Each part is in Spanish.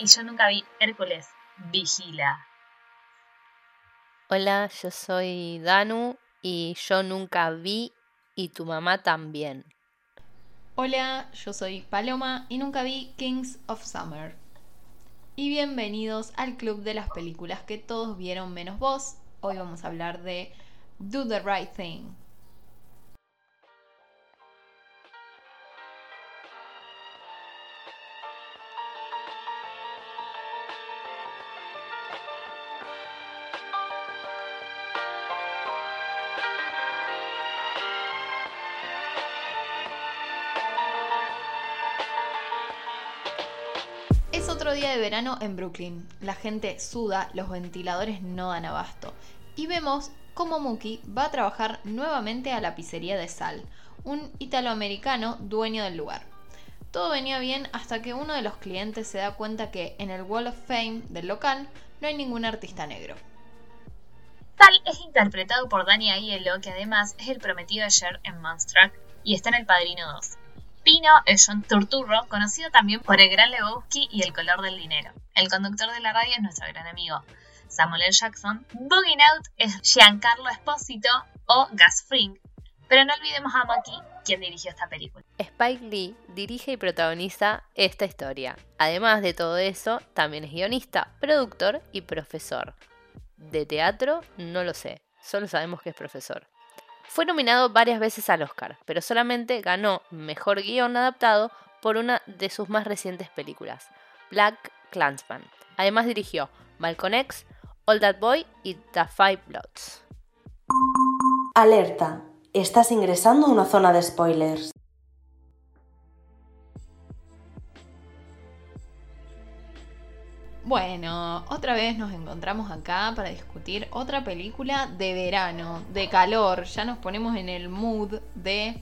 y yo nunca vi Hércules. Vigila. Hola, yo soy Danu y yo nunca vi y tu mamá también. Hola, yo soy Paloma y nunca vi Kings of Summer. Y bienvenidos al club de las películas que todos vieron menos vos. Hoy vamos a hablar de Do the Right Thing. Verano en Brooklyn. La gente suda, los ventiladores no dan abasto. Y vemos cómo Mookie va a trabajar nuevamente a la pizzería de Sal, un italoamericano dueño del lugar. Todo venía bien hasta que uno de los clientes se da cuenta que en el Wall of Fame del local no hay ningún artista negro. Sal es interpretado por Danny Aiello, que además es el prometido de en Monstruck y está en El Padrino 2. Pino es John Turturro, conocido también por El Gran Lebowski y El Color del Dinero. El conductor de la radio es nuestro gran amigo Samuel L. Jackson. Boogie Out es Giancarlo Espósito o Gus Fring. Pero no olvidemos a Maki, quien dirigió esta película. Spike Lee dirige y protagoniza esta historia. Además de todo eso, también es guionista, productor y profesor. De teatro, no lo sé, solo sabemos que es profesor. Fue nominado varias veces al Oscar, pero solamente ganó Mejor Guión Adaptado por una de sus más recientes películas, Black Clansman. Además dirigió Malcolm X, All That Boy y The Five Bloods. Alerta, estás ingresando a una zona de spoilers. Bueno, otra vez nos encontramos acá para discutir otra película de verano, de calor. Ya nos ponemos en el mood de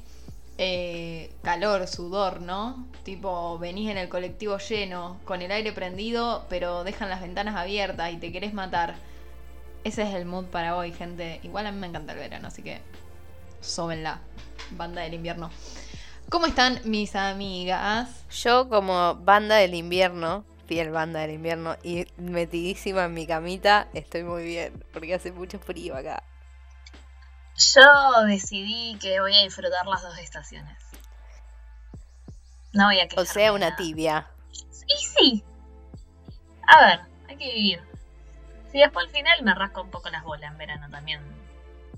eh, calor, sudor, ¿no? Tipo, venís en el colectivo lleno, con el aire prendido, pero dejan las ventanas abiertas y te querés matar. Ese es el mood para hoy, gente. Igual a mí me encanta el verano, así que sóbenla, banda del invierno. ¿Cómo están mis amigas? Yo como banda del invierno, fiel banda del invierno y metidísima en mi camita, estoy muy bien, porque hace mucho frío acá. Yo decidí que voy a disfrutar las dos estaciones. No voy a O sea, una nada. tibia. Y sí. A ver, hay que vivir. Si después al final me rasco un poco las bolas en verano también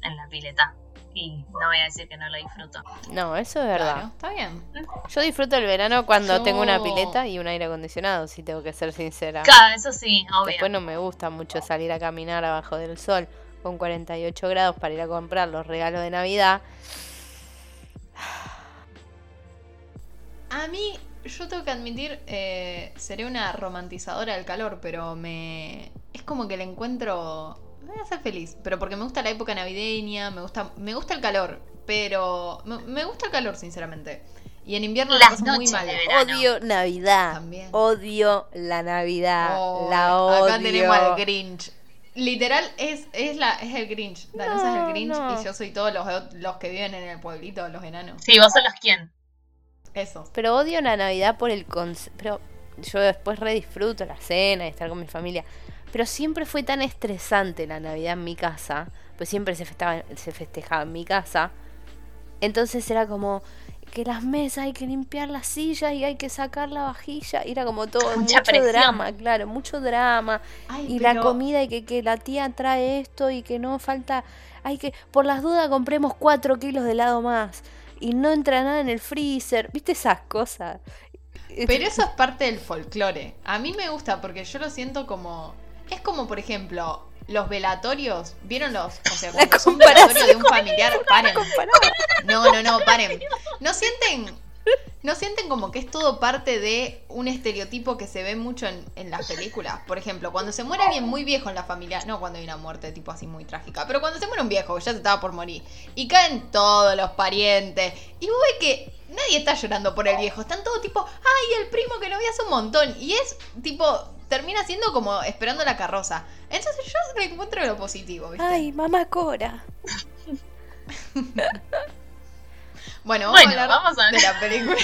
en la pileta. Y no voy a decir que no lo disfruto. No, eso es verdad. Claro, está bien. Yo disfruto el verano cuando Yo- tengo una pileta y un aire acondicionado, si tengo que ser sincera. Claro, eso sí, obvio. Después no me gusta mucho salir a caminar abajo del sol con 48 grados para ir a comprar los regalos de Navidad. A mí, yo tengo que admitir, eh, seré una romantizadora del calor, pero me. Es como que le encuentro. Me voy a hacer feliz, pero porque me gusta la época navideña, me gusta, me gusta el calor, pero. Me, me gusta el calor, sinceramente. Y en invierno la Las paso muy mal. Odio Navidad. También. Odio la Navidad. Oh, la odio. Acá tenemos al Grinch. Literal, es, es, la, es el Grinch. Danusa es No, el Grinch no. y yo soy todos los, los que viven en el pueblito, los enanos. Sí, vos sos los quién. Eso. Pero odio la Navidad por el concepto. Pero yo después redisfruto la cena y estar con mi familia. Pero siempre fue tan estresante la Navidad en mi casa. Pues siempre se festejaba, se festejaba en mi casa. Entonces era como que las mesas hay que limpiar las sillas y hay que sacar la vajilla. Y era como todo, Mucha mucho presión. drama, claro, mucho drama. Ay, Y la comida y que, que la tía trae esto y que no falta. Hay que, por las dudas, compremos 4 kilos de helado más. Y no entra nada en el freezer. ¿Viste esas cosas? Pero eso es parte del folclore. A mí me gusta porque yo lo siento como. Es como, por ejemplo, los velatorios. ¿Vieron los? O sea, cuando es un velatorio de un familiar. Paren. No, no, no, paren. ¿No sienten? ¿No sienten como que es todo parte de un estereotipo que se ve mucho en, en las películas? Por ejemplo, cuando se muere alguien muy viejo en la familia, no cuando hay una muerte tipo así muy trágica, pero cuando se muere un viejo que ya se estaba por morir y caen todos los parientes y vos ves que nadie está llorando por el viejo, están todos tipo, ay, el primo que no vi hace un montón y es tipo, termina siendo como esperando la carroza. Entonces yo le encuentro lo positivo, ¿viste? Ay, mamá Cora. Bueno, vamos, Bueno, a hablar vamos a de la película.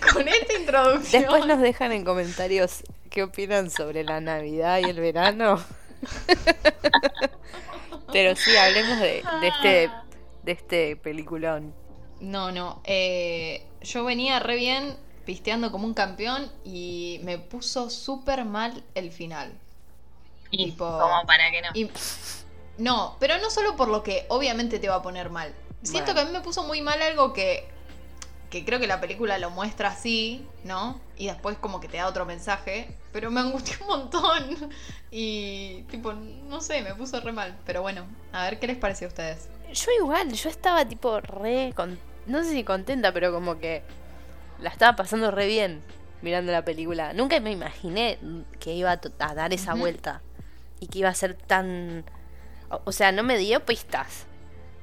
Con esta introducción. Después nos dejan en comentarios qué opinan sobre la Navidad y el verano. Pero sí, hablemos de, de este de este peliculón. No, no. eh, yo venía re bien pisteando como un campeón y me puso súper mal el final. Y Tipo- como para que no. Y, no, pero no solo por lo que obviamente te va a poner mal. Siento Bueno. que a mí me puso muy mal algo que, que creo que la película lo muestra así, ¿no? Y después como que te da otro mensaje, pero me angustió un montón. Y tipo, no sé, me puso re mal. Pero bueno, a ver qué les pareció a ustedes. Yo igual, yo estaba tipo re con- no sé si contenta, pero como que la estaba pasando re bien mirando la película. Nunca me imaginé que iba a, dar esa vuelta y que iba a ser tan o, sea, no me dio pistas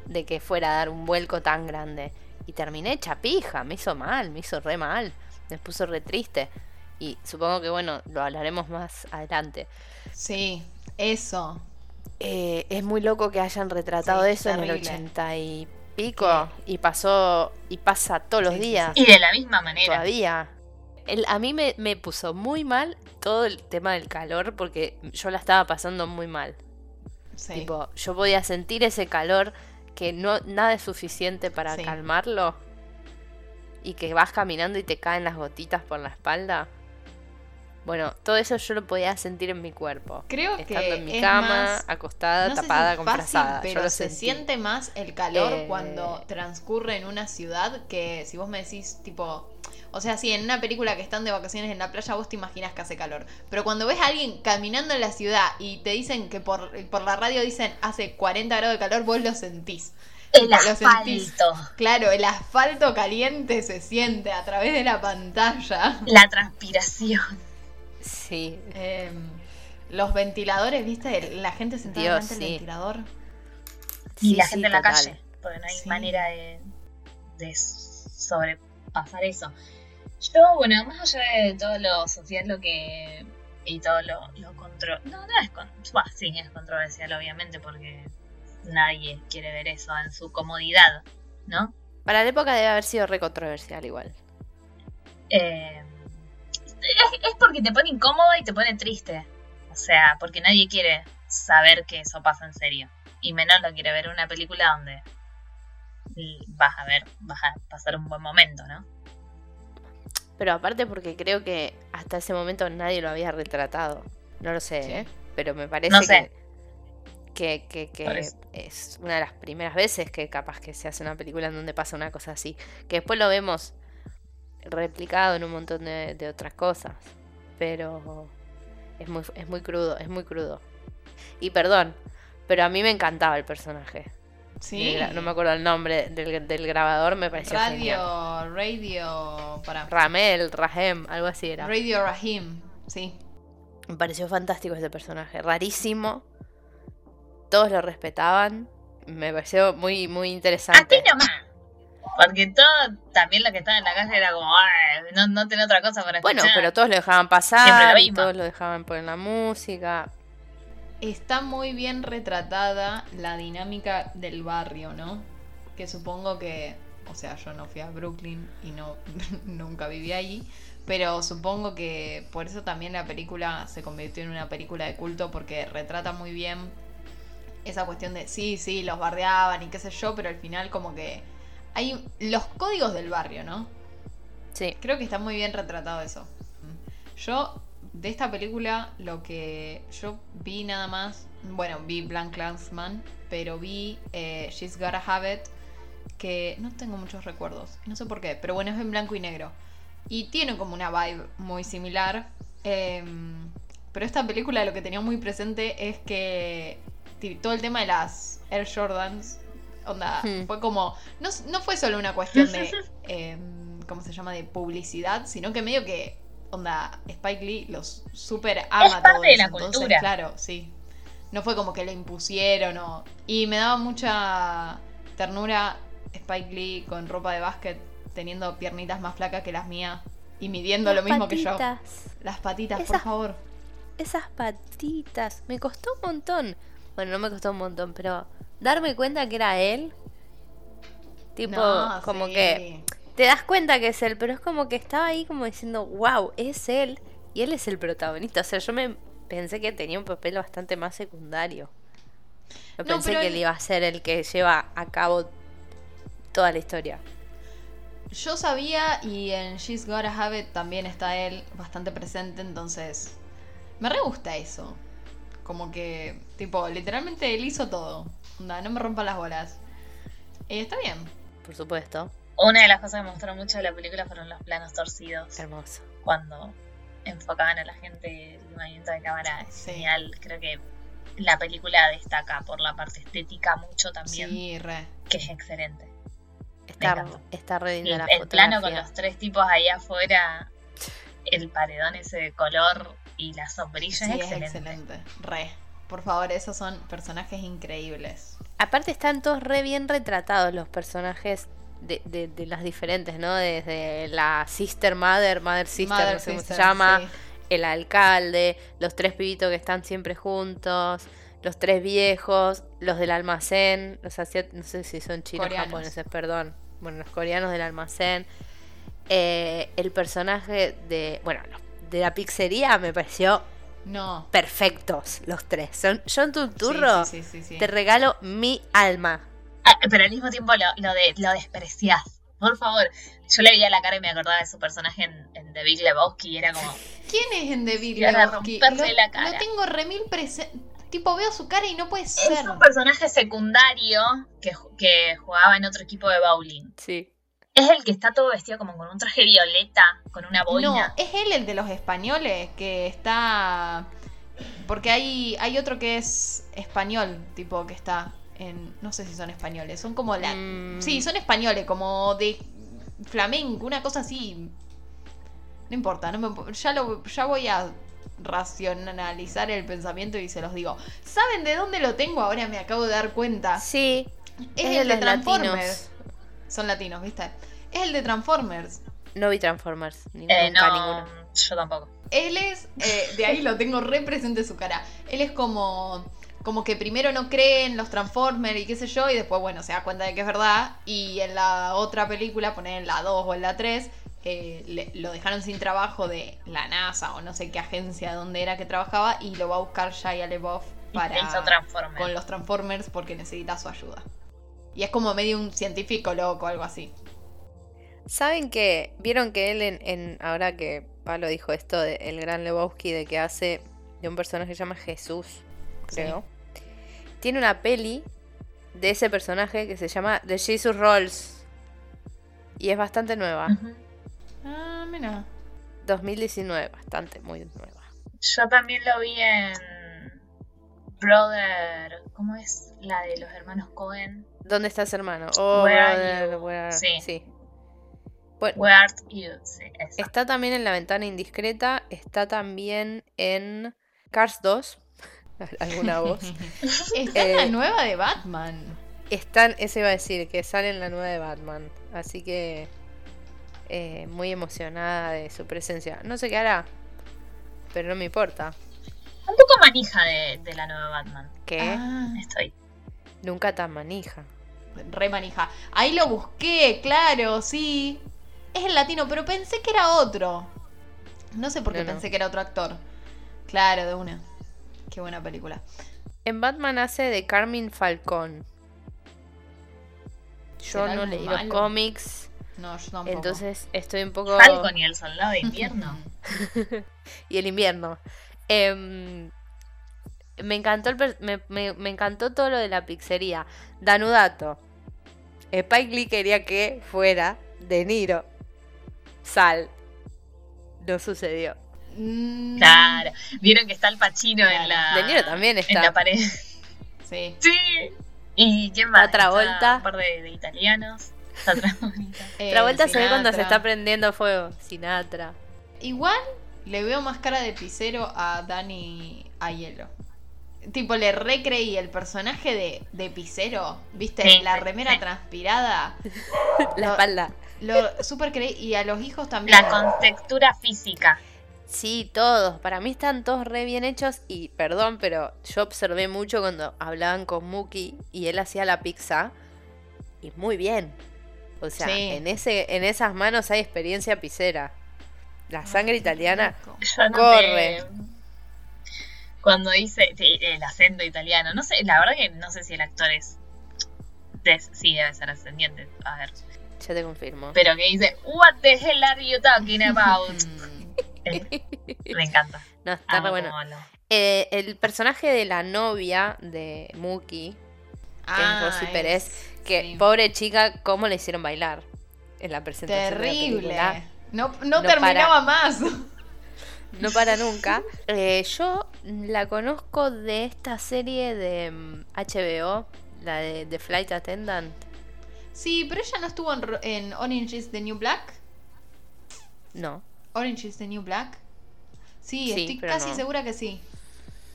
de que fuera a dar un vuelco tan grande y terminé hecha pija, me hizo mal, me hizo re mal, me puso re triste. Y supongo que bueno, lo hablaremos más adelante. Sí, eso. Eh, es muy loco que hayan retratado Sí, eso en el terrible. 80 y pico y pasó y pasa todos los Sí, sí, días Y de la misma manera. todavía. El- a mí me, me puso muy mal todo el tema del calor porque yo la estaba pasando muy mal. Sí. Tipo, yo podía sentir ese calor que no nada es suficiente para Sí. calmarlo y que vas caminando y te caen las gotitas por la espalda. Bueno, todo eso yo lo podía sentir en mi cuerpo. Creo Estando que en mi es cama, más- acostada, no si tapada es con fácil, frazada. Yo pero lo se sentí. siente más el calor Eh, cuando transcurre en una ciudad que si vos me decís tipo, o sea, si en una película que están de vacaciones en la playa vos te imaginas que hace calor, pero cuando ves a alguien caminando en la ciudad y te dicen que por, por la radio dicen hace 40 grados de calor, vos lo sentís. El lo sentís. asfalto. Claro, el asfalto caliente se siente a través de la pantalla. La transpiración. Sí, Em, los ventiladores, ¿viste? La gente sentada Dios, delante del sí. ventilador. Y Sí, la sí, gente en la total. calle. Porque no hay Sí. manera de, de sobrepasar eso. Yo, bueno, más allá de todo lo social, lo que. y todo lo, lo contro. No, no es. Con... Bah, sí, es controversial, obviamente, porque nadie quiere ver eso en su comodidad, ¿no? Para la época debe haber sido re controversial igual. Eh, es, es porque te pone incómodo y te pone triste. O sea, porque nadie quiere saber que eso pasa en serio. Y menos lo quiere ver en una película donde vas a ver, vas a pasar un buen momento, ¿no? Pero aparte porque creo que hasta ese momento nadie lo había retratado. No lo sé, Sí. ¿eh? Pero me parece No sé. que, que, que, que es una de las primeras veces que capaz que se hace una película en donde pasa una cosa así. Que después lo vemos replicado en un montón de, de otras cosas. Pero es muy, es muy crudo, es muy crudo. Y perdón, pero a mí me encantaba el personaje. Sí. El no me acuerdo el nombre del, del grabador, me pareció genial. Radio, radio, para. Ramel, Rahem, algo así era. Radio Rahim, sí. Me pareció fantástico ese personaje, rarísimo. Todos lo respetaban. Me pareció muy, muy A ti interesante. nomás. Porque todo, también lo que estaba en la calle era como, "Ay, no, no tenía otra cosa para Bueno, escuchar". pero todos lo dejaban Siempre pasar, lo y todos lo dejaban poner la música. Está muy bien retratada la dinámica del barrio, ¿no? Que supongo que, o sea, yo no fui a Brooklyn y no nunca viví allí, pero supongo que por eso también la película se convirtió en una película de culto porque retrata muy bien esa cuestión de sí, sí, los bardeaban y qué sé yo, pero al final como que hay los códigos del barrio, ¿no? Sí, Creo que está muy bien retratado eso. Yo, de esta película, lo que yo vi nada más, bueno, vi Blank Landsman, pero vi eh, She's Gotta Have It, que no tengo muchos recuerdos, no sé por qué, pero bueno, es en blanco y negro. Y tiene como una vibe muy similar. em, pero esta película lo que tenía muy presente es que todo el tema de las Air Jordans, onda, Hmm. fue como, no, no fue solo una cuestión de, em, ¿cómo se llama?, de publicidad, sino que medio que, onda, Spike Lee los super ama parte todo de eso, la entonces, cultura. Claro, sí. No fue como que le impusieron o... Y me daba mucha ternura Spike Lee con ropa de básquet teniendo piernitas más flacas que las mías y midiendo lo mismo que yo. patitas. Las patitas, por favor. Esas patitas. Me costó un montón. Bueno, no me costó un montón, pero darme cuenta que era él. Tipo, No, como sí. que te das cuenta que es él, pero es como que estaba ahí como diciendo, wow, es él. Y él es el protagonista. O sea, yo me pensé que tenía un papel bastante más secundario. No, pensé que él- él iba a ser el que lleva a cabo toda la historia. Yo sabía y en She's Gotta Have It también está él bastante presente, entonces me re gusta eso. Como que, tipo, literalmente él hizo todo. Onda, no me rompa las bolas. Eh, está bien. Por supuesto. Una de las cosas que me mostró mucho de la película fueron los planos torcidos. Hermoso. Cuando enfocaban a la gente, el movimiento de cámara es Sí. genial. Creo que la película destaca por la parte estética mucho también, Sí, re. que es excelente. Está, está re linda el, la el plano con los tres tipos ahí afuera, el paredón ese de color y la sombrilla Sí, es es excelente. Re. Por favor, esos son personajes increíbles. Aparte están todos re bien retratados los personajes de, de- de las diferentes, ¿no? Desde la Sister Mother, Mother Sister, Mother no sé cómo se llama, sí. el alcalde, los tres pibitos que están siempre juntos, los tres viejos, los del almacén, los asiáticos, no sé si son chinos o Coreanos. japoneses, perdón. Bueno, los coreanos del almacén. Eh, el personaje de, bueno, los de la pizzería me pareció No. perfectos los tres. Son John Sí, Turturro, Sí, sí, sí, sí. te regalo mi alma. Ah, pero al mismo tiempo lo, lo, de, lo despreciás. Por favor, yo le veía la cara y me acordaba de su personaje en, en The Big Lebowski y era como, ¿Quién es en The Big Lebowski? Lo, la cara. lo tengo remil presente. Tipo, veo su cara y no puede ser. es un personaje secundario que, que jugaba en otro equipo de bowling. Sí. Es el que está todo vestido como con un traje violeta, con una No, boina. es él el de los españoles que está. Porque hay, hay otro que es español, tipo, que está en. No sé si son españoles, son como la. Mm. Sí, son españoles, como de flamenco, una cosa así. No importa, no me, ya, lo, ya voy a racionalizar el pensamiento y se los digo. ¿Saben de dónde lo tengo? Ahora me acabo de dar cuenta. Sí. Es, el de Transformers. latinos. Son latinos, ¿viste? Es el de Transformers. No vi Transformers. ni- Eh, nunca no, ninguno. yo tampoco. Él es, eh, de ahí lo tengo re presente su cara. Él es como, como que primero no cree en los Transformers y qué sé yo, y después, bueno, se da cuenta de que es verdad. Y en la otra película, poner en la 2 o en la 3, eh, le- lo dejaron sin trabajo de la NASA o no sé qué agencia donde era que trabajaba, y lo va a buscar Shia LaBeouf Y para se hizo Transformers. con los Transformers porque necesita su ayuda. Y es como medio un científico loco, algo así. ¿Saben que vieron que él en, en- ahora que Pablo dijo esto de el gran Lebowski de que hace de un personaje que se llama Jesús, creo. Tiene una peli de ese personaje que se llama The Jesus Rolls. Y es bastante nueva. Ujú. Ah, mira. 2019, bastante, muy nueva. Yo también lo vi en Brother, ¿cómo es? La de los hermanos Cohen. ¿Dónde estás, hermano? Oh, Where are brother, you? where- Sí. sí. Bueno, Where art you? Sí, está también en La Ventana Indiscreta. Está también en Cars 2. ¿Alguna voz? Está en la Eh, nueva de Batman. Están, eso iba a decir, que sale en la nueva de Batman. Así que eh, muy emocionada de su presencia. No sé qué hará, pero no me importa. Un poco manija de, de la nueva Batman. ¿Qué? Ah, Estoy. Nunca tan manija. Re manija. Ahí lo busqué, claro, sí. Es el latino, pero pensé que era otro. No sé por qué No, no. pensé que era otro actor. Claro, de una. Qué buena película. En Batman hace de Carmine Falcón. Yo ¿Será no leí los cómics, No, yo tampoco. entonces estoy un poco... Falcon y el soldado de invierno. y el invierno. Em, me encantó el per- me, me- me encantó todo lo de la pizzería. Danudato. Spike Lee quería que fuera De Niro. Sal. No sucedió. Mm, Claro. Vieron que está el Pachino Claro. en la. De Niro también En está. la pared. Sí. Sí. ¿Y quién más? Otra vuelta. Un par de, de italianos. Está otra vuelta. Eh, La vuelta se ve cuando se está prendiendo fuego. Sinatra. Igual le veo más cara de pisero a Dani Aiello. Tipo, le recreí el personaje de, de pisero, ¿viste? Sí, la remera sí. transpirada. La Lo- espalda. Lo super creí. Y a los hijos también. La contextura física. Sí, todos. Para mí están todos re bien hechos. Y perdón, pero yo observé mucho cuando hablaban con Muki y él hacía la pizza. Y muy bien. O sea, Sí. en, ese, en esas manos hay experiencia pizzera. La sangre italiana Corre. Cuando dice sí, el acento italiano. No sé, la verdad que no sé si el actor es. sí, debe ser ascendiente. A ver. Ya te confirmo. Pero que dice, What the hell are you talking about? Eh, me encanta. No, está re bueno. Eh, el personaje de la novia de Muki, que ah, es Rosy es- Pérez, que sí. pobre chica, ¿cómo le hicieron bailar? En la presentación. de la Terrible. no, No terminaba más. No para nunca. Eh, yo la conozco de esta serie de mm, HBO, la de The Flight Attendant. Sí, pero ella no estuvo en, en Orange is the New Black. No. Orange is the New Black. Sí, Sí, estoy casi no. segura que sí.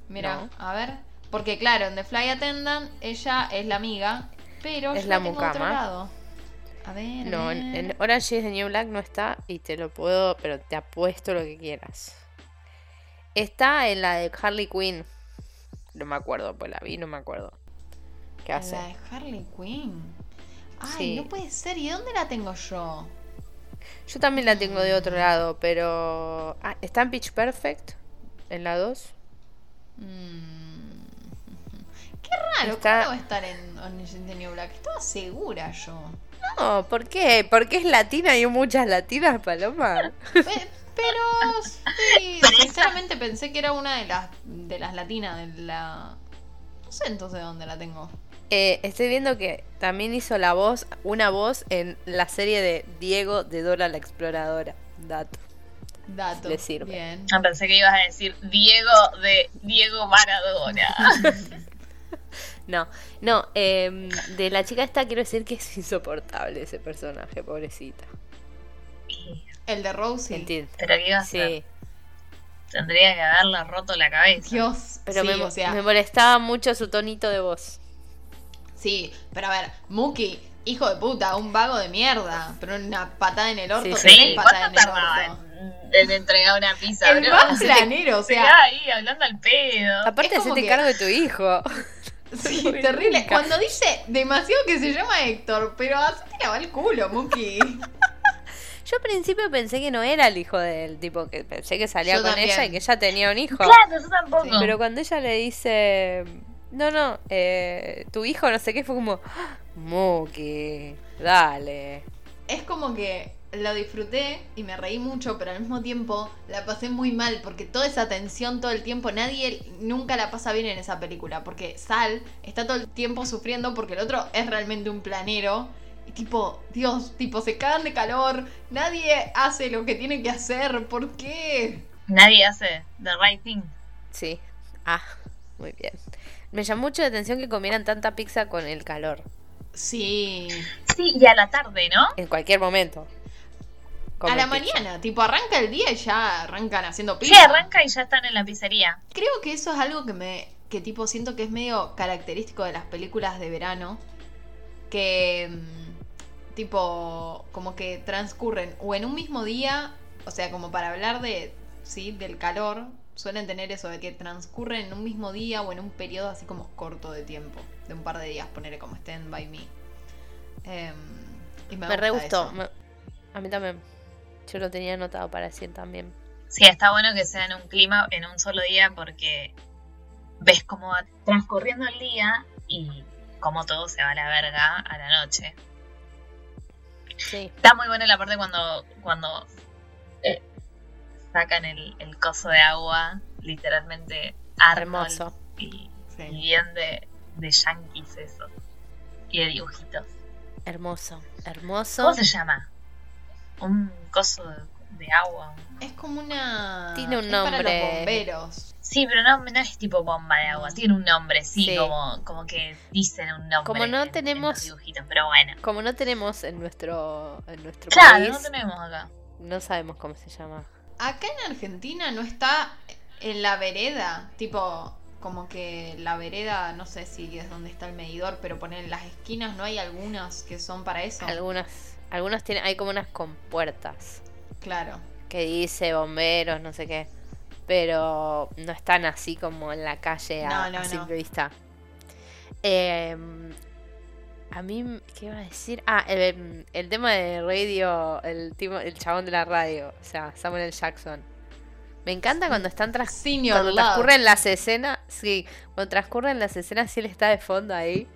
Mira, No. a ver. Porque claro, en The Fly Attendant ella es la amiga, pero Es yo la tengo a otro mucama. lado. A ver. a No, en, en Orange is the New Black no está y te lo puedo, pero te apuesto lo que quieras. Está en la de Harley Quinn. No me acuerdo, pues la vi, no me acuerdo. ¿Qué En hace? La de Harley Quinn. Ay, Sí. no puede ser. ¿Y dónde la tengo yo? Yo también la tengo de otro lado, pero. Ah, ¿Está en Pitch Perfect? ¿En la 2? Mm. Qué raro, Está- ¿cómo va a estar en Orange the New Black? Estaba segura yo. No, ¿por qué? ¿Porque es latina y hay muchas latinas, Paloma? Pe- Pero sí, sinceramente pensé que era una de las de las latinas de la. No sé entonces dónde la tengo. Eh, estoy viendo que también hizo la voz, una voz en la serie de Diego de Dora la Exploradora. Dato. Dato. Le sirve. Bien. Ah, pensé que ibas a decir Diego de Diego Maradona. No, no, em, de la chica esta quiero decir que es insoportable ese personaje, pobrecita. El de Rosie. Entiendo. Pero qué iba a hacer. Sí, Tendría que haberle roto la cabeza. Dios. pero sí, me, o sea, me molestaba mucho su tonito de voz. sí, pero a ver, Muki, hijo de puta, un vago de mierda, pero una patada en el orto, Sí, te sí. da Sí, patada ¿cuánto en el orto. en, en entregar una pizza, El bro? más granero, o Se sea, queda ahí hablando al pedo. Aparte, hacete que- cargo de tu hijo. sí, terrible. Cuando dice demasiado que se llama Héctor, pero hacete lavar el culo, Muki. Yo al principio pensé que no era el hijo de él, tipo que pensé que salía Yo con también. ella y que ella tenía un hijo. Claro, yo tampoco. Sí, Pero cuando ella le dice, no, no, eh, tu hijo no sé qué, fue como, "Ah, Muki, dale. Es como que lo disfruté y me reí mucho, pero al mismo tiempo la pasé muy mal porque toda esa tensión todo el tiempo, nadie nunca la pasa bien en esa película, porque Sal está todo el tiempo sufriendo porque el otro es realmente un planero tipo, Dios, tipo se cagan de calor, nadie hace lo que tiene que hacer, ¿por qué? Nadie hace the right thing. Sí, ah, muy bien. Me llamó mucho la atención que comieran tanta pizza con el calor, Sí, Sí, y a la tarde, ¿no? en cualquier momento. a la pizza. mañana, tipo arranca el día y ya arrancan haciendo Sí, pizza. arranca y ya están en la pizzería. Creo que eso es algo que me. que tipo siento que es medio característico de las películas de verano. Que. Tipo. como que transcurren o en un mismo día. O sea, como para hablar de. sí, del calor. Suelen tener eso de que transcurren en un mismo día o en un periodo así como corto de tiempo. De un par de días, ponerle como Stand By Me. Em, y me, Me re gustó. me- A mí también. Yo lo tenía anotado para decir también. Sí, está bueno que sea en un clima en un solo día porque ves cómo va transcurriendo el día y cómo todo se va a la verga a la noche. Sí. Está muy buena la parte cuando, cuando eh, sacan el, el coso de agua, literalmente Arnold Hermoso. y, Sí. y bien de, de yankees eso. Y de dibujitos. Hermoso. Hermoso. ¿Cómo se llama? Un coso de, de agua. Es como una. Tiene un es Para nombre. los bomberos. Sí, pero no, no es tipo bomba de agua, tiene un nombre, sí, Sí. Como, como que dicen un nombre. Como no en- en tenemos- los dibujitos, pero bueno. Como no tenemos en nuestro, en nuestro Claro, país, no tenemos acá. no sabemos cómo se llama. Acá en Argentina no está en la vereda, tipo, como que la vereda, no sé si es donde está el medidor, pero poner en las esquinas no hay algunas que son para eso. Algunas, algunos tienen, hay como unas compuertas Claro. que dice bomberos, no sé qué. Pero no están así como en la calle a, No, no, a no. simple vista. Eh, a mí, ¿qué iba a decir? Ah, el, el tema de radio, el, timo- el chabón de la radio, o sea, Samuel L. Jackson. Me encanta cuando están tras Senior cuando Love. transcurren las escenas, sí, cuando transcurren las escenas y él está de fondo ahí.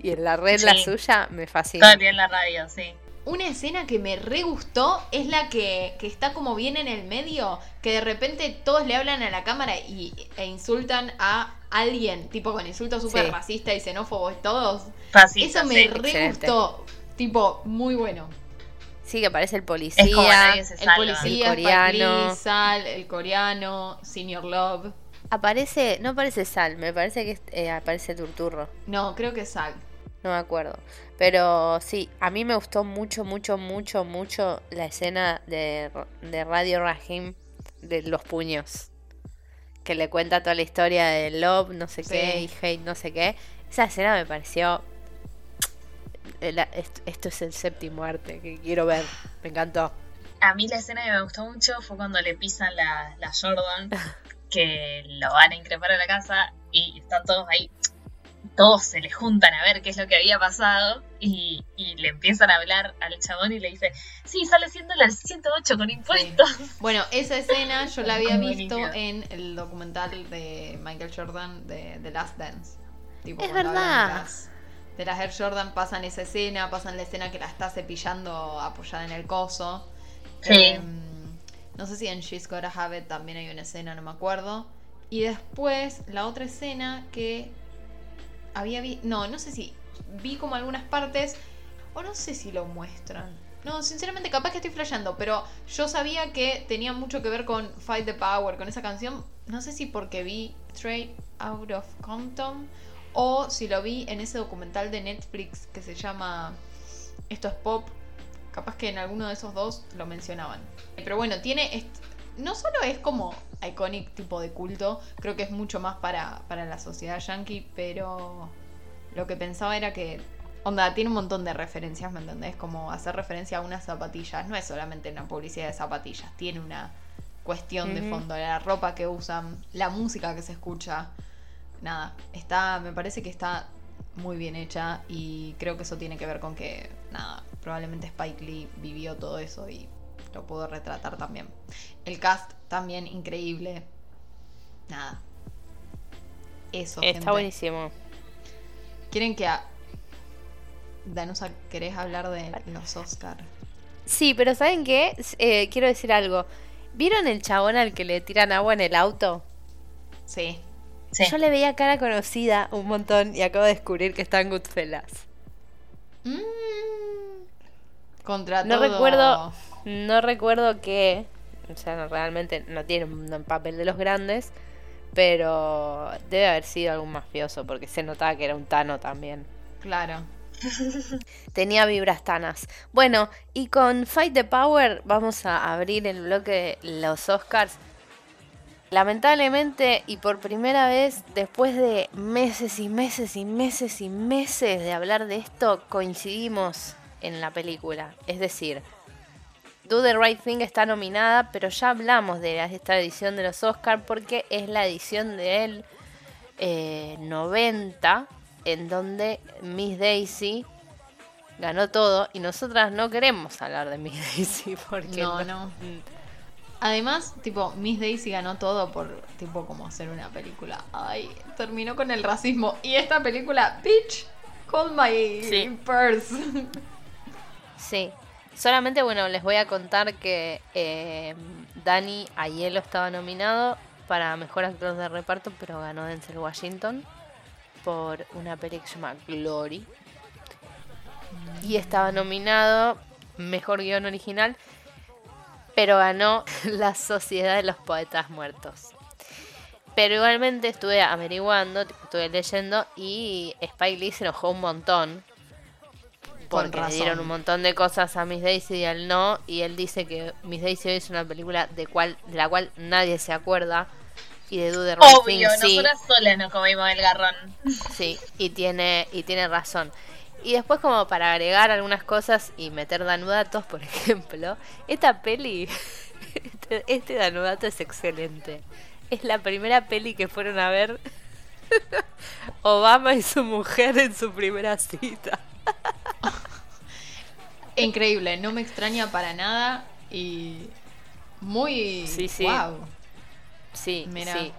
Y en la red la Sí. suya, me Todo fascina. el día en la radio, sí. Una escena que me re gustó es la que, que está como bien en el medio, que de repente todos le hablan a la cámara y, e insultan a alguien, tipo con insultos súper Sí. racistas y xenófobos todos. Fascista, Eso me sí. re excelente. gustó, tipo, muy bueno. Sí, que aparece el policía. Es como nadie se El policía, El coreano. Lee, Sal, el coreano, Senior Love. Aparece, no aparece Sal, me parece que eh, aparece Turturro. No, creo que es Sal. No me acuerdo. Pero sí, a mí me gustó mucho, mucho, mucho, mucho la escena de, de Radio Rahim de los puños. Que le cuenta toda la historia de Love, no sé qué, y Hate, no sé qué. Esa escena me pareció. esto, esto es el séptimo arte que quiero ver. Me encantó. A mí la escena que me gustó mucho fue cuando le pisan la, la Jordan, que lo van a increpar a la casa y están todos ahí. Todos se le juntan a ver qué es lo que había pasado y, y le empiezan a hablar al chabón y le dice, sí, sale siendo el 108 con impuestos. Bueno, esa escena yo la había visto en el documental de Michael Jordan de The Last Dance. Tipo, Es verdad. De las, Air Jordan pasan esa escena, pasan la escena que la está cepillando apoyada en el coso. Sí. Em, no sé si en She's Gotta Have It también hay una escena, no me acuerdo. Y después la otra escena que había. No, no sé si vi como algunas partes. O no sé si lo muestran. No, sinceramente, capaz que estoy flasheando. Pero yo sabía que tenía mucho que ver con Fight the Power, con esa canción. No sé si porque vi Straight Out of Compton. O si lo vi en ese documental de Netflix que se llama Esto es Pop. Capaz que en alguno de esos dos lo mencionaban. Pero bueno, tiene. No solo es como iconic tipo de culto, creo que es mucho más para, para la sociedad yankee, pero lo que pensaba era que. Onda, tiene un montón de referencias, ¿me entendés? Como hacer referencia a unas zapatillas. No es solamente una publicidad de zapatillas, tiene una cuestión de fondo. La ropa que usan, la música que se escucha. Nada, está. Me parece que está muy bien hecha y creo que eso tiene que ver con que, nada, probablemente Spike Lee vivió todo eso y lo pudo retratar también. El cast también increíble. Nada. Eso. Está gente. buenísimo. ¿Quieren que... A... Danusa, ¿querés hablar de los Oscar? Sí, pero ¿saben qué? Eh, quiero decir algo. ¿Vieron el chabón al que le tiran agua en el auto? Sí. Sí. Yo le veía cara conocida un montón y acabo de descubrir que está en Goodfellas. Mm. Contra No todo. recuerdo, no recuerdo qué, o sea, no, realmente no tiene un papel de los grandes, pero debe haber sido algún mafioso porque se notaba que era un tano también. Claro. Tenía vibras tanas. Bueno, y con Fight the Power vamos a abrir el bloque de los Oscars. Lamentablemente y por primera vez, después de meses y meses y meses y meses de hablar de esto, coincidimos en la película. Es decir, Do the Right Thing está nominada, pero ya hablamos de esta edición de los Oscars porque es la edición del eh, 90 en donde Miss Daisy ganó todo y nosotras no queremos hablar de Miss Daisy porque No, no. Además, tipo, Miss Daisy ganó todo por, tipo, como hacer una película. Ay, terminó con el racismo. Y esta película, bitch, call my Sí. purse. Sí. Solamente, bueno, les voy a contar que eh, Danny Aiello estaba nominado para Mejor Actor de Reparto, pero ganó Denzel Washington por una peli que se llama Glory. Y estaba nominado Mejor Guión Original, pero ganó La Sociedad de los Poetas Muertos. Pero igualmente estuve averiguando, estuve leyendo y Spike Lee se enojó un montón porque le razón. dieron un montón de cosas a Miss Daisy y al no y él dice que Miss Daisy es una película de cual de la cual nadie se acuerda y de Right Obvio, Thing sí, nosotras solas nos comimos el garrón. sí y tiene y tiene razón y después como para agregar algunas cosas y meter danudatos por ejemplo esta peli este, este danudato es excelente es la primera peli que fueron a ver Obama y su mujer en su primera cita. Increíble, no me extraña para nada y muy... Sí, sí. Wow. Sí, Mira. sí.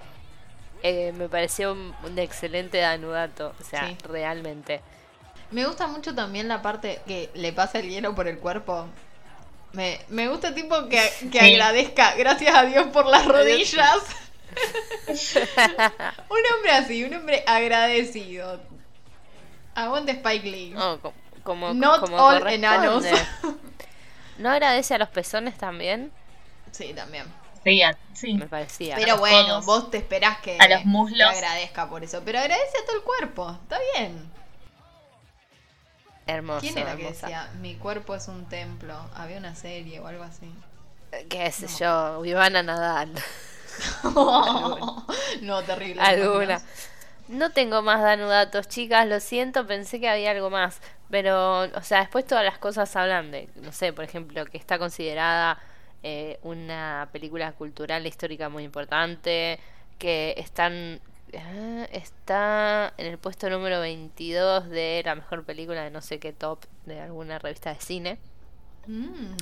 Eh, me pareció un, un excelente danudato. O sea, Sí. realmente. Me gusta mucho también la parte que le pasa el hielo por el cuerpo. Me, me gusta tipo que, que agradezca, gracias a Dios por las rodillas. un hombre así, un hombre agradecido. Aguante Spike Lee. Co- como, Not como all enanos. ¿No agradece a los pezones también? Sí, también. Sí, a- sí. Me parecía. Pero bueno, codos, vos te esperás que, a los muslos. que agradezca por eso. Pero agradece a todo el cuerpo. Está bien. Hermoso. ¿Quién era que decía, mi cuerpo es un templo? Había una serie o algo así. ¿Qué sé yo? Ivana Nadal. no, terrible. Alguna. No tengo más danudatos, chicas, lo siento, pensé que había algo más. Pero, o sea, después todas las cosas hablan de, no sé, por ejemplo, que está considerada eh, una película cultural e histórica muy importante, que están ah, está en el puesto número 22 de la mejor película de no sé qué top de alguna revista de cine. Mm.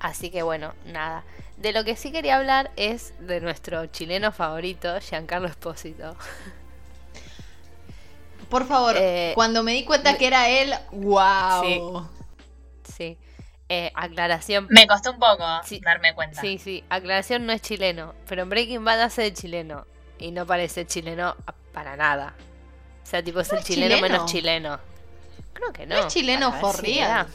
Así que bueno, nada. De lo que sí quería hablar es de nuestro chileno favorito, Giancarlo Espósito. Por favor, Eh, cuando me di cuenta que era él, wow. Sí. Eh, aclaración. Me costó un poco Sí. darme cuenta. Sí, sí, aclaración no es chileno, pero en Breaking Bad hace de chileno y no parece chileno para nada. O sea, tipo es ¿No el es chileno, chileno? menos chileno. Creo que no. ¿No es chileno for si real?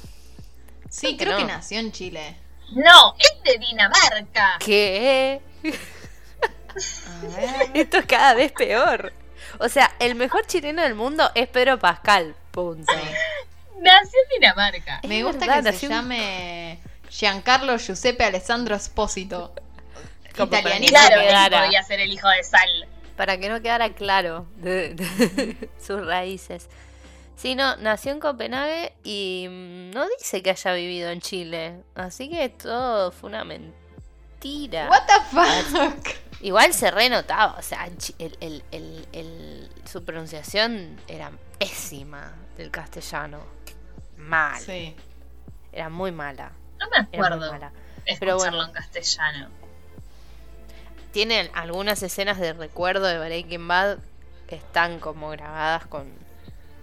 Sí, Creo que creo que no. nació en Chile. No, es de Dinamarca. ¿Qué? A ver. Esto es cada vez peor. O sea, el mejor chileno del mundo es Pedro Pascal. Punto. Nació en Dinamarca. Es Me gusta verdad, que se un- llame Giancarlo Giuseppe Alessandro Espósito. Italianito. Claro, él podía ser el hijo de Sal. Para que no quedara claro de, de sus raíces. Sí, no, nació en Copenhague y mm, no dice que haya vivido en Chile. Así que todo fue una mentira. What the fuck? Igual se renotaba, o sea, el, el- el- el- su pronunciación era pésima del castellano. Mal. Sí. Era muy mala. No me acuerdo mala. escucharlo bueno. en castellano. Tienen algunas escenas de recuerdo de Breaking Bad que están como grabadas con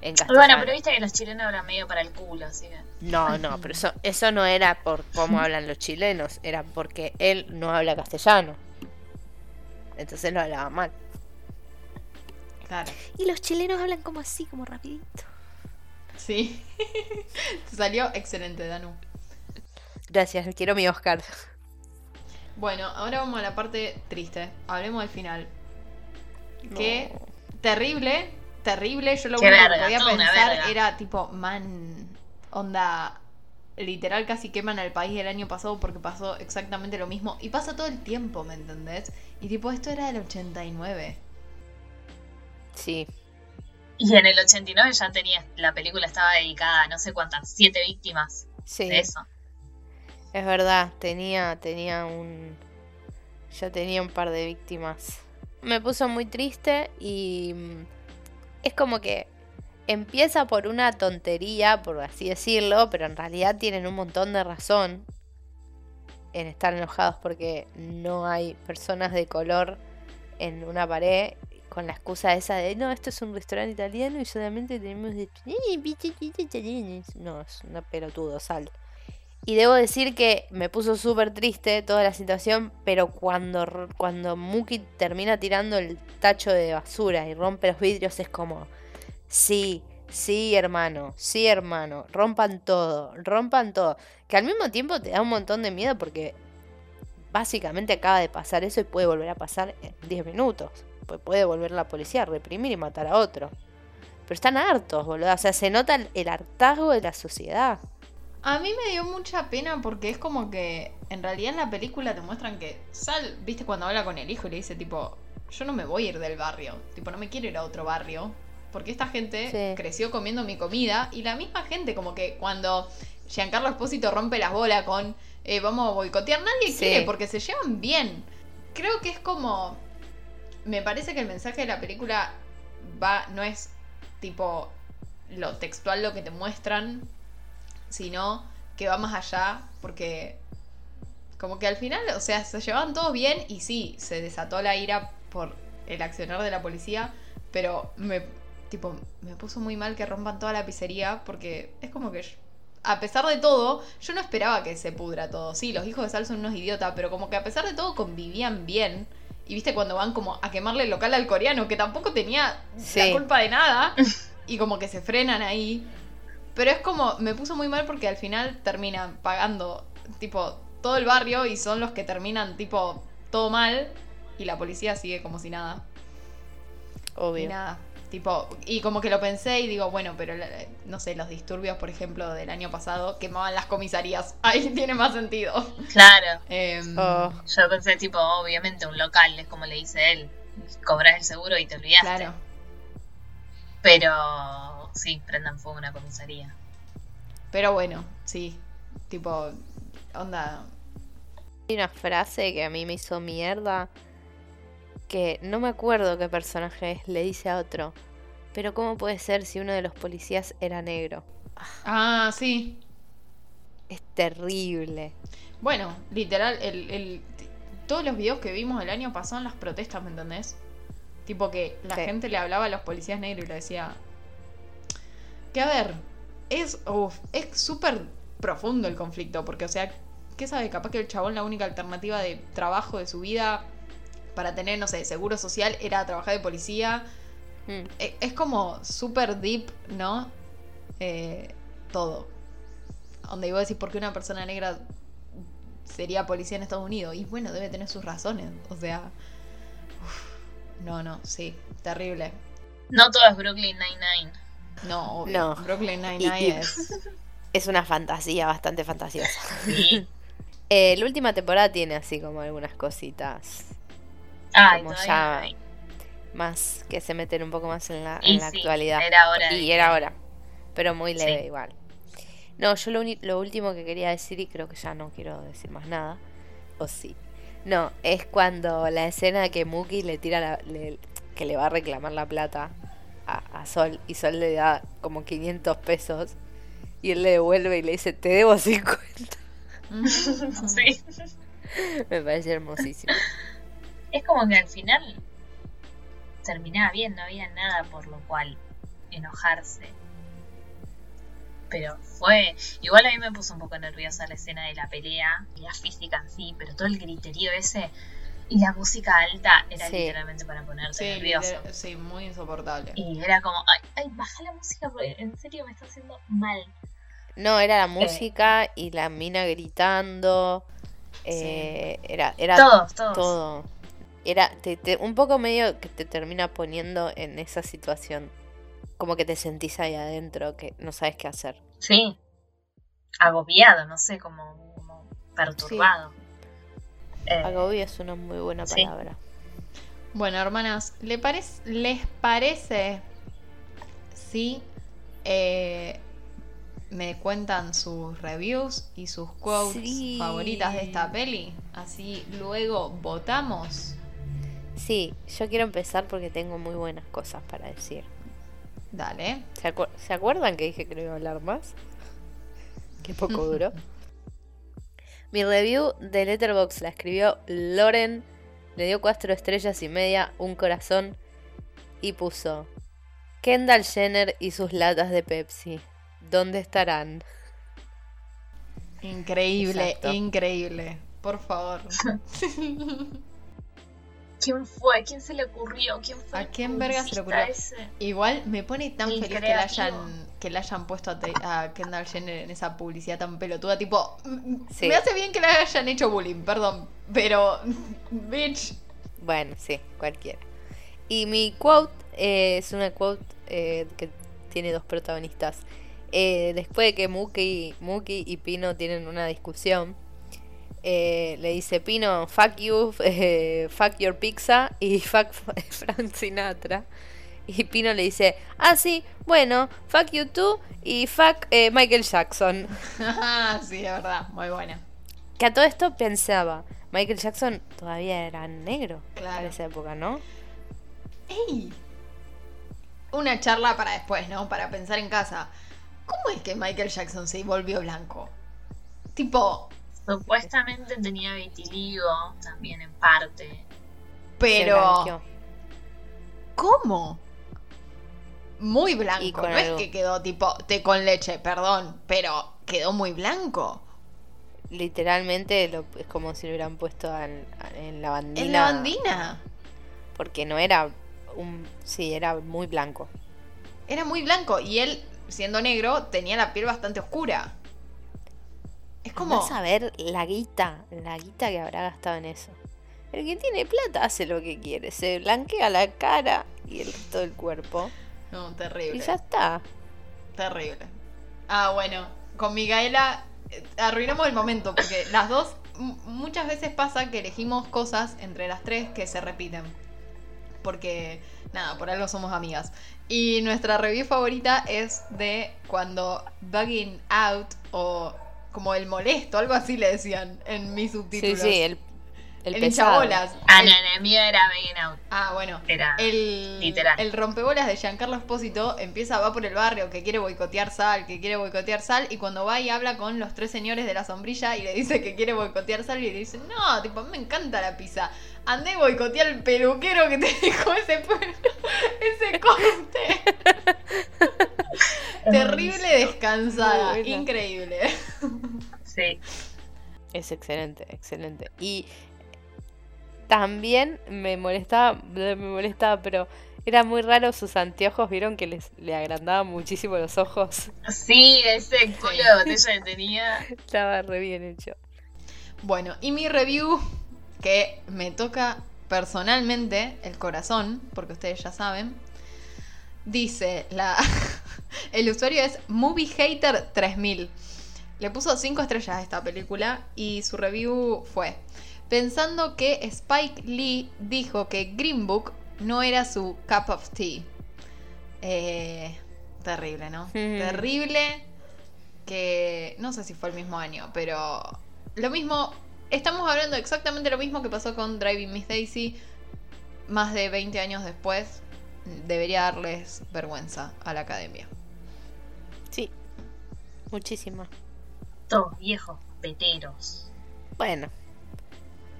en castellano. Bueno, pero viste que los chilenos hablan medio para el culo, así que. No, no, pero eso, eso no era por cómo hablan los chilenos, era porque él no habla castellano. Entonces lo hablaba mal. Claro. Y los chilenos hablan como así, como rapidito. Sí. Te salió excelente, Danu. Gracias, quiero mi Oscar. Bueno, ahora vamos a la parte triste. Hablemos del final. No. Que terrible, terrible. Yo lo Qué único que podía pensar era tipo, man, onda, literal casi queman al país el año pasado porque pasó exactamente lo mismo. Y pasa todo el tiempo, ¿me entendés? Y tipo, esto era del 89. Sí, Y en el 89 ya tenía. La película estaba dedicada a no sé cuántas, siete víctimas sí. de eso. Es verdad, tenía, tenía un. Ya tenía un par de víctimas. Me puso muy triste y. mm, Es como que empieza por una tontería, por así decirlo, pero en realidad tienen un montón de razón en estar enojados porque no hay personas de color en una pared con la excusa esa de no, esto es un restaurante italiano y solamente tenemos de. No, es una pelotudo, sal. Y debo decir que me puso súper triste toda la situación, pero cuando, cuando Muki termina tirando el tacho de basura y rompe los vidrios es como, sí, sí hermano, sí hermano, rompan todo, rompan todo. Que al mismo tiempo te da un montón de miedo porque básicamente acaba de pasar eso y puede volver a pasar en 10 minutos. Puede volver la policía a reprimir y matar a otro. Pero están hartos, boludo. O sea, se nota el hartazgo de la sociedad. A mí me dio mucha pena porque es como que en realidad en la película te muestran que Sal, viste cuando habla con el hijo y le dice tipo, yo no me voy a ir del barrio, tipo no me quiero ir a otro barrio, porque esta gente Sí. creció comiendo mi comida y la misma gente como que cuando Giancarlo Espósito rompe las bolas con eh, vamos a boicotear, nadie Sí. quiere porque se llevan bien. Creo que es como, me parece que el mensaje de la película va, no es tipo lo textual lo que te muestran, sino que va más allá, porque como que al final, o sea, se llevaban todos bien y sí, se desató la ira por el accionar de la policía, pero me, tipo, me puso muy mal que rompan toda la pizzería porque es como que, yo- a pesar de todo, yo no esperaba que se pudra todo. Sí, los hijos de Sal son unos idiotas, pero como que a pesar de todo convivían bien. Y viste cuando van como a quemarle el local al coreano, que tampoco tenía Sí. la culpa de nada, y como que se frenan ahí. Pero es como, me puso muy mal porque al final terminan pagando, tipo, todo el barrio y son los que terminan, tipo, todo mal y la policía sigue como si nada. Y Obvio. nada. Tipo, y como que lo pensé y digo, bueno, pero la- no sé, los disturbios, por ejemplo, del año pasado quemaban las comisarías. Ahí tiene más sentido. Claro. Em, Oh, Yo pensé, tipo, obviamente un local, es como le dice él. Cobras el seguro y te olvidaste. claro. Pero sí, prendan fuego una comisaría. Pero bueno, sí. Tipo, onda. Hay una frase que a mí me hizo mierda. Que no me acuerdo qué personaje es, le dice a otro. Pero ¿cómo puede ser si uno de los policías era negro? Ah, sí. Es terrible. Bueno, literal, el, el- todos los videos que vimos el año pasado en las protestas, ¿me entendés? Tipo que la Sí. gente le hablaba a los policías negros y le decía. Que a ver, es uf, es súper profundo el conflicto, porque, o sea, ¿qué sabe? Capaz que el chabón, la única alternativa de trabajo de su vida para tener, no sé, seguro social era trabajar de policía. Mm. E- Es como súper deep, ¿no? Eh, todo. Donde iba a decir por qué una persona negra sería policía en Estados Unidos. Y bueno, debe tener sus razones. O sea. uf, no, no, sí. Terrible. No todo es Brooklyn Nine-Nine. No, obvio. No. Brooklyn Nine-Nine es. Es una fantasía bastante fantasiosa. Sí. Eh, la última temporada tiene así como algunas cositas Ay, Como ya- no más que se meten un poco más en la, Y en la sí, actualidad. Era hora Y de- era ahora. Pero muy leve Sí. igual. No, yo lo, último que quería decir, y creo que ya no quiero decir más nada, o sí. No, es cuando la escena que Muki le tira la, le- que le va a reclamar la plata a, a Sol y Sol le da como 500 pesos y él le devuelve y le dice, te debo 50. Sí. Me parece hermosísimo. Es como que al final terminaba bien, no había nada por lo cual enojarse. Pero fue. Igual a mí me puso un poco nerviosa la escena de la pelea, y la física en sí, pero todo el griterío ese y la música alta era Sí. literalmente para ponerte Sí, nervioso. liter- sí, muy insoportable. Y era como, ay, ay, baja la música porque en serio me está haciendo mal. No, era la música y la mina gritando. eh, Era, era Todos, todos. todo. Era te- te- un poco medio que te termina poniendo en esa situación. Como que te sentís ahí adentro, que no sabes qué hacer. Sí. Agobiado, no sé, como, como perturbado. Eh, Agobio es una muy buena sí. palabra. Bueno, hermanas, ¿le parec- ¿les parece si eh, me cuentan sus reviews y sus quotes Sí. favoritas de esta peli? Así luego votamos. Sí, yo quiero empezar porque tengo muy buenas cosas para decir. Dale. ¿Se, acuer- ¿se acuerdan que dije que no iba a hablar más? Qué poco duró. Mi review de Letterboxd la escribió Loren, le dio cuatro estrellas y media, un corazón y puso Kendall Jenner y sus latas de Pepsi. ¿Dónde estarán? Increíble, Exacto. increíble. Por favor. ¿Quién fue? ¿Quién se le ocurrió? ¿Quién fue? ¿A quién verga se le ocurrió? ese? Igual me pone tan El feliz que la, hayan, que la hayan puesto a, Kendall Jenner en esa publicidad tan pelotuda. Tipo, mm, Sí. me hace bien que le hayan hecho bullying, perdón. Pero, bitch. Bueno, sí, cualquiera. Y mi quote eh, es una quote eh, que tiene dos protagonistas. Eh, después de que Muki, Muki y Pino tienen una discusión, eh, le dice Pino, fuck you, eh, fuck your pizza y fuck Frank Sinatra. Y Pino le dice, ah, sí, bueno, fuck you too y fuck eh, Michael Jackson. sí, de verdad, muy buena. Que a todo esto pensaba, Michael Jackson todavía era negro Claro. en esa época, ¿no? ¡Ey! una charla para después, ¿no? Para pensar en casa. ¿Cómo es que Michael Jackson se volvió blanco? Tipo, Supuestamente tenía vitiligo también en parte. Pero. ¿cómo? Muy blanco, no es que quedó tipo té con leche, perdón, pero quedó muy blanco. Literalmente lo- es como si lo hubieran puesto en, en la bandina. En la bandina. Porque no era un. Sí, era muy blanco. Era muy blanco y él, siendo negro, tenía la piel bastante oscura. Es como... Vas a ver la guita, la guita que habrá gastado en eso. El que tiene plata hace lo que quiere, se blanquea la cara y el resto del cuerpo. No, Y terrible. ya está. Terrible. Ah, bueno, con Micaela eh, arruinamos el momento porque las dos muchas veces pasa que elegimos cosas entre las tres que se repiten. Porque, nada, por algo somos amigas. Y nuestra review favorita es de cuando Bugging Out o como el molesto, algo así le decían en mis Sí, subtítulos. sí, el, el, el pesado. hinchabolas. Ah, El- no, no, el mío era Begin Out. Ah, bueno. Era. El, Literal. el rompebolas de Giancarlo Espósito empieza, va por el barrio que quiere boicotear Sal, que quiere boicotear Sal, y cuando va y habla con los tres señores de la sombrilla y le dice que quiere boicotear Sal, y le dice, no, tipo, me encanta la pizza. Andé y boicotear el peluquero que te dejó ese pelo, ese corte. Terrible descansada, increíble. Sí. Es excelente, excelente. Y también me molestaba, me molestaba, pero era muy raro sus anteojos, vieron que les le agrandaban muchísimo los ojos. Sí, ese culo de botella que tenía. Estaba re bien hecho. Bueno, y mi review, que me toca personalmente el corazón, porque ustedes ya saben, dice, la el usuario es MovieHater3000. Le puso 5 estrellas a esta película y su review fue, pensando que Spike Lee dijo que Green Book no era su cup of tea. Eh, terrible, ¿no? Terrible que no sé si fue el mismo año, pero lo mismo, estamos hablando exactamente lo mismo que pasó con Driving Miss Daisy más de 20 años después. Debería darles vergüenza a la academia. Sí, muchísimo. Todos viejos peteros. Bueno,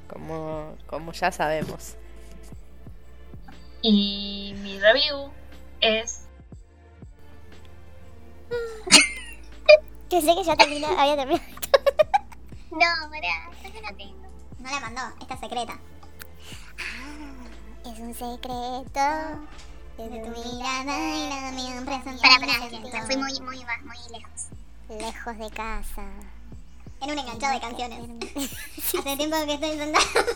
como, como ya sabemos. Y mi review es. Pensé que ya terminó, había terminado. No, pará, yo no tengo. No la mandó, esta es secreta. Ah, es un secreto. De tu mirada y la que me fui muy, muy, muy lejos. Lejos de casa. En un enganchado de canciones. Hace tiempo que estoy intentando.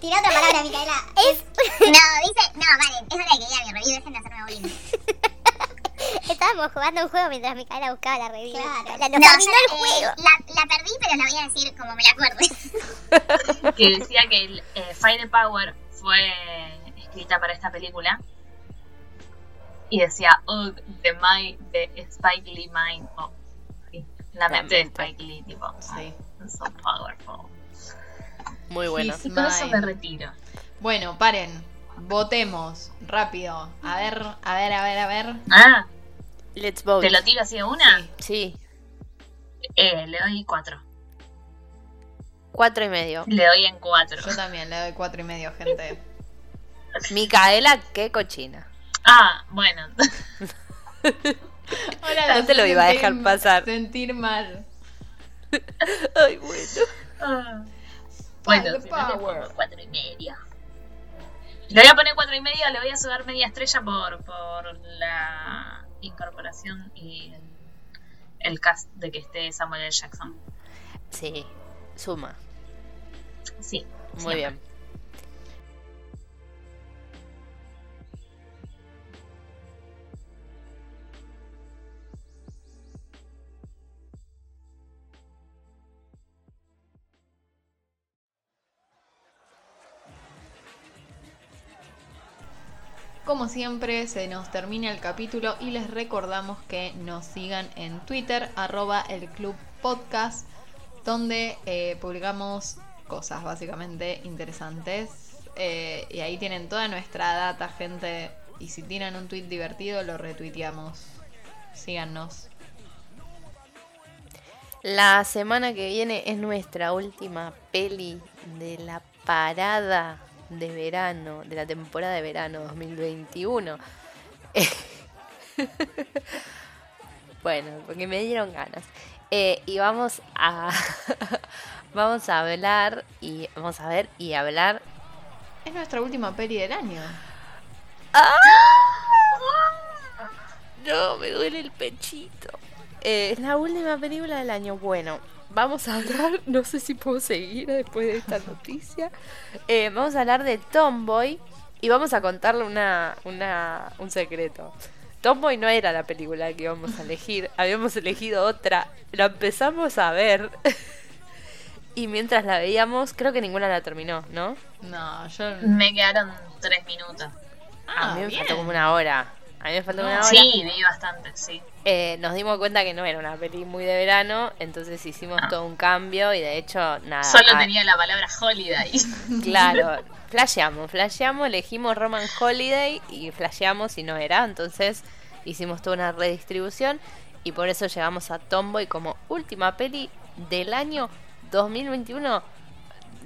Tira otra palabra, Micaela. Es... No, dice. No, vale, es la que quería mi review. Dejen de hacerme bullying. Estábamos jugando un juego mientras Micaela buscaba la revista. Claro. La, No, nos arruinó yo, el eh, juego. la, la perdí, pero la voy a decir como me la acuerdo. que decía que el, eh, Fight the Power fue escrita para esta película. Y decía, oh, the mind de Spike Lee mind. Oh, sí, la mente de. Spike Lee, tipo, Sí. so powerful. Muy bueno. His Y con eso me retiro. Bueno, paren. Votemos. Rápido. A ver, a ver, a ver, a ver. Ah, Let's vote. ¿te lo tiro así de una? Sí. Sí, Eh, le doy cuatro. cuatro y medio. Le doy en cuatro. Yo también le doy cuatro y medio, gente. Micaela, qué cochina. Ah, bueno. Ahora No te lo iba a dejar pasar. Sentir mal. Ay, bueno. Ah. Bueno, power. cuatro y medio. Le voy a poner cuatro y medio, le voy a sudar media estrella por, por la incorporación y el, cast de que esté Samuel L. Jackson. Sí, suma. Sí. Muy siempre. bien. Como siempre, se nos termina el capítulo y les recordamos que nos sigan en Twitter, arroba el Club Podcast, donde eh, publicamos cosas básicamente interesantes. Eh, y ahí tienen toda nuestra data, gente. Y si tienen un tweet divertido, lo retuiteamos. Síganos. La semana que viene es nuestra última peli de la parada de verano, de la temporada de verano 2021. bueno, porque me dieron ganas. Eh, y vamos a vamos a hablar y vamos a ver y hablar. Es nuestra última peli del año. ¡Ah! No, me duele el pechito. Eh, es la última película del año. Bueno, vamos a hablar, no sé si puedo seguir después de esta noticia. Eh, vamos a hablar de Tomboy y vamos a contarle una, una, un secreto. Tomboy no era la película que íbamos a elegir, habíamos elegido otra. La empezamos a ver y mientras la veíamos, creo que ninguna la terminó, ¿no? No, yo. Me quedaron tres minutos. a mí me bien. faltó como una hora. A mí me faltó una hora. Sí, vi bastante, sí. Eh, nos dimos cuenta que no era una peli muy de verano, entonces hicimos todo un cambio y de hecho nada. Solo ah, tenía la palabra holiday. Claro, flasheamos, flasheamos, elegimos Roman Holiday y flasheamos y no era, entonces hicimos toda una redistribución y por eso llegamos a Tomboy como última peli del año 2021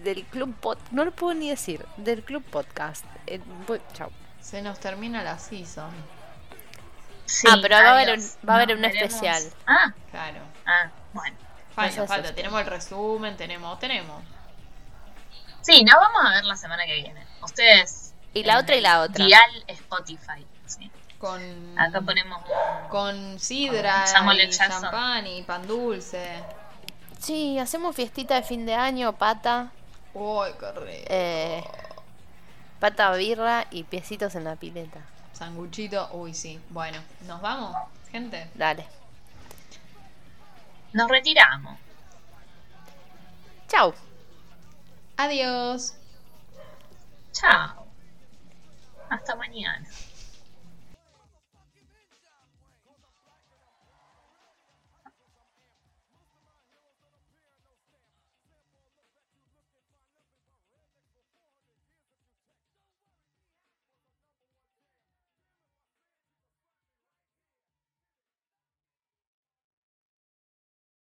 del Club Pod, no lo puedo ni decir, del Club Podcast. Eh, voy- chau. Se nos termina la season. Sí, Ah, pero va a haber un- va a haber un veremos. especial. Ah, Claro. ah, bueno. Falta, falta. Tenemos el resumen, tenemos, tenemos. Sí, nos vamos a ver la semana que viene. Ustedes. Y la otra y la otra. Dial Spotify. Sí. Con. Acá ponemos Con sidra, Con y champán y pan dulce. Sí, hacemos fiestita de fin de año, pata, Uy, qué rico. eh, pata birra y piecitos en la pileta. Sanguchito. Uy, sí. Bueno, ¿nos vamos, gente? Dale. Nos retiramos. Chau. Adiós. Chao. Hasta mañana.